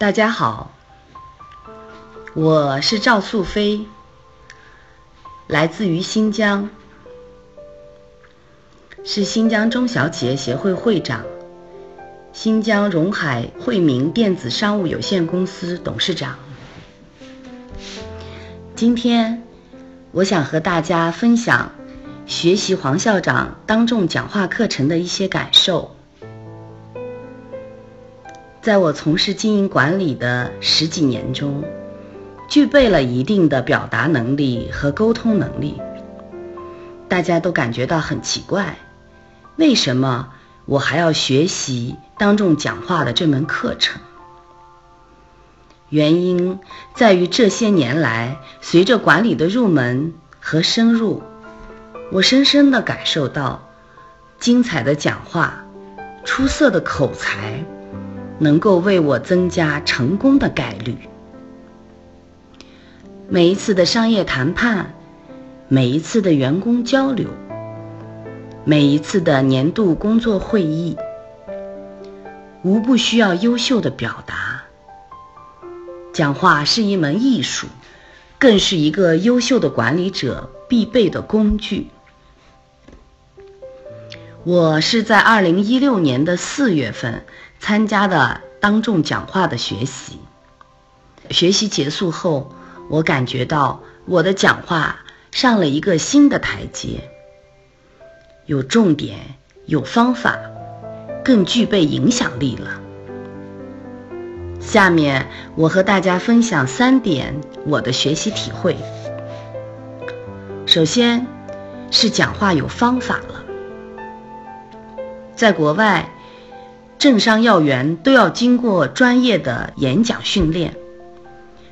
大家好，我是赵素飞，来自于新疆，是新疆中小企业协会会长，新疆荣海惠民电子商务有限公司董事长。今天，我想和大家分享学习黄校长当众讲话课程的一些感受。在我从事经营管理的十几年中，具备了一定的表达能力和沟通能力。大家都感觉到很奇怪，为什么我还要学习当众讲话的这门课程？原因在于这些年来，随着管理的入门和深入，我深深地感受到，精彩的讲话，出色的口才。能够为我增加成功的概率。每一次的商业谈判，每一次的员工交流，每一次的年度工作会议，无不需要优秀的表达。讲话是一门艺术，更是一个优秀的管理者必备的工具。我是在二零一六年的四月份。参加的当众讲话的学习，学习结束后，我感觉到我的讲话上了一个新的台阶，有重点，有方法，更具备影响力了。下面我和大家分享三点我的学习体会。首先，是讲话有方法了，在国外。政商要员都要经过专业的演讲训练，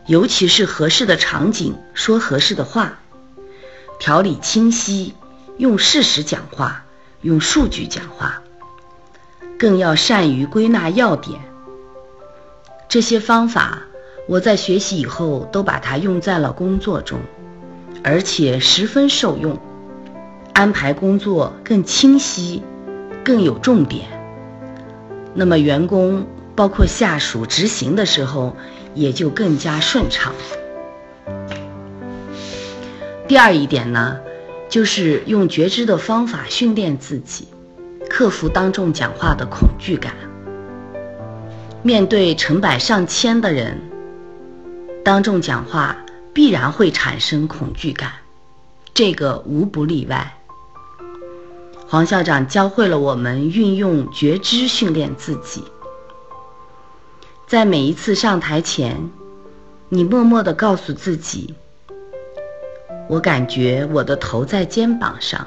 尤其是合适的场景说合适的话，条理清晰，用事实讲话，用数据讲话，更要善于归纳要点。这些方法我在学习以后都把它用在了工作中，而且十分受用，安排工作更清晰，更有重点。那么，员工包括下属执行的时候，也就更加顺畅。第二一点呢，就是用觉知的方法训练自己，克服当众讲话的恐惧感。面对成百上千的人，当众讲话必然会产生恐惧感，这个无不例外。黄校长教会了我们运用觉知训练自己，在每一次上台前，你默默地告诉自己：“我感觉我的头在肩膀上，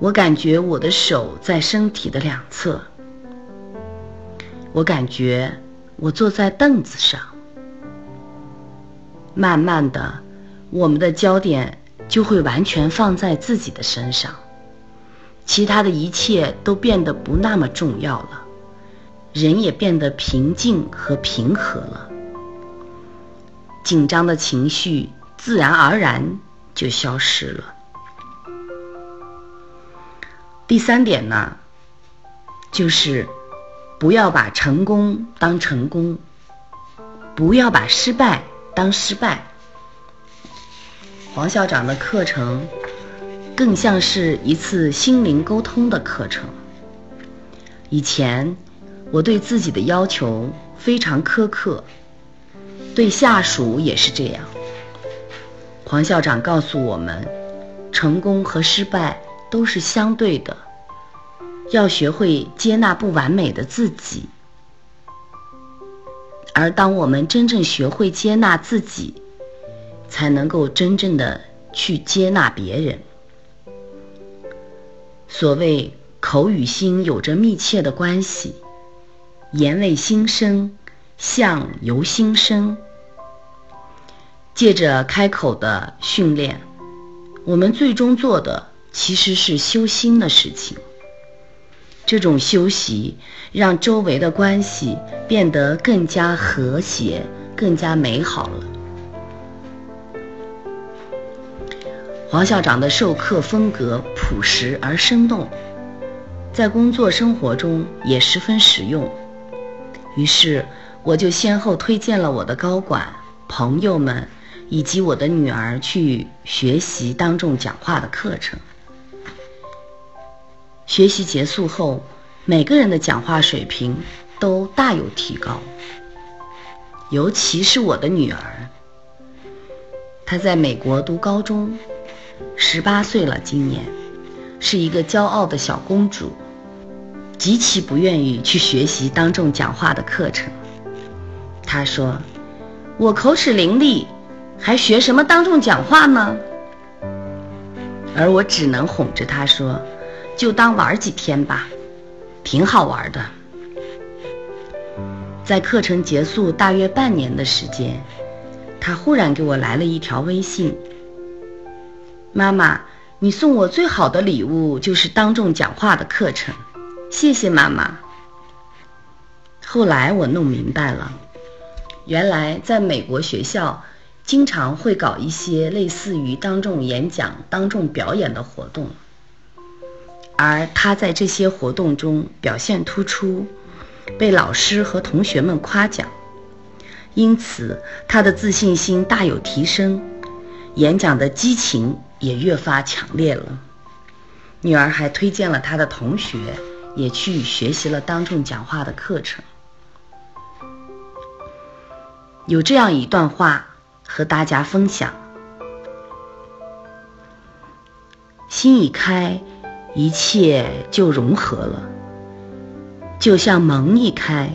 我感觉我的手在身体的两侧，我感觉我坐在凳子上。”慢慢的，我们的焦点就会完全放在自己的身上。其他的一切都变得不那么重要了，人也变得平静和平和了，紧张的情绪自然而然就消失了。第三点呢，就是不要把成功当成功，不要把失败当失败。黄校长的课程。更像是一次心灵沟通的课程。以前我对自己的要求非常苛刻，对下属也是这样。黄校长告诉我们，成功和失败都是相对的，要学会接纳不完美的自己。而当我们真正学会接纳自己，才能够真正的去接纳别人。所谓口与心有着密切的关系，言为心生，相由心生。借着开口的训练，我们最终做的其实是修心的事情。这种修习让周围的关系变得更加和谐，更加美好了。王校长的授课风格朴实而生动，在工作生活中也十分实用。于是，我就先后推荐了我的高管、朋友们以及我的女儿去学习当众讲话的课程。学习结束后，每个人的讲话水平都大有提高，尤其是我的女儿，她在美国读高中，十八岁了，今年是一个骄傲的小公主，极其不愿意去学习当众讲话的课程。她说：“我口齿伶俐，还学什么当众讲话呢？”而我只能哄着她说：“就当玩几天吧，挺好玩的。”在课程结束大约半年的时间，她忽然给我来了一条微信：“妈妈，你送我最好的礼物就是当众讲话的课程，谢谢妈妈。”后来我弄明白了。原来，在美国学校，经常会搞一些类似于当众演讲、当众表演的活动，而他在这些活动中表现突出，被老师和同学们夸奖，因此他的自信心大有提升，演讲的激情也越发强烈了。女儿还推荐了他的同学，也去学习了当众讲话的课程。有这样一段话和大家分享：心一开，一切就融合了，就像门一开，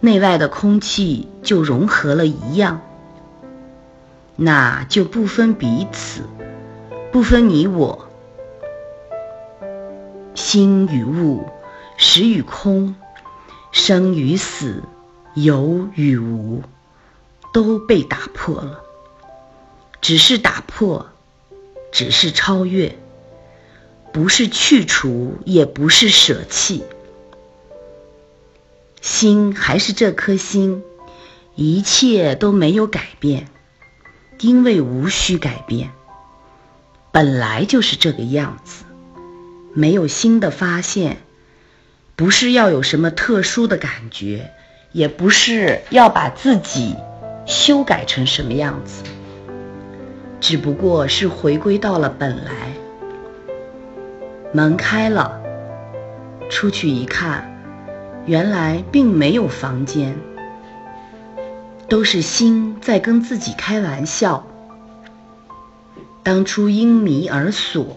内外的空气就融合了一样。那就不分彼此，不分你我，心与物，实与空，生与死，有与无。都被打破了，只是打破，只是超越，不是去除，也不是舍弃。心还是这颗心，一切都没有改变，因为无需改变，本来就是这个样子，没有新的发现，不是要有什么特殊的感觉，也不是要把自己。修改成什么样子，只不过是回归到了本来。门开了，出去一看，原来并没有房间，都是心在跟自己开玩笑。当初因迷而锁，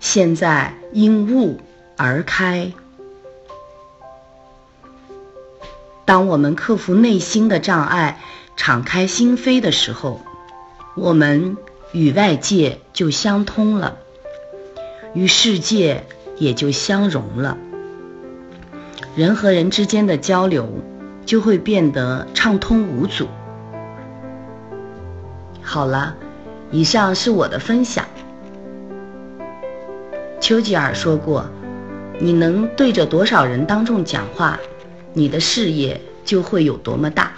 现在因悟而开。当我们克服内心的障碍。敞开心扉的时候，我们与外界就相通了，与世界也就相融了。人和人之间的交流就会变得畅通无阻。好了，以上是我的分享。丘吉尔说过：“你能对着多少人当众讲话，你的事业就会有多么大。”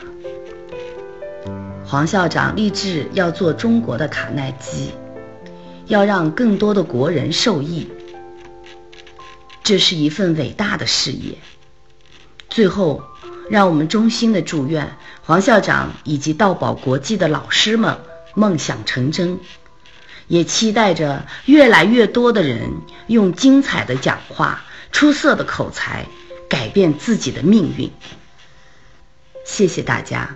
黄校长立志要做中国的卡耐基，要让更多的国人受益。这是一份伟大的事业。最后，让我们衷心的祝愿黄校长以及道宝国际的老师们梦想成真，也期待着越来越多的人用精彩的讲话、出色的口才改变自己的命运。谢谢大家。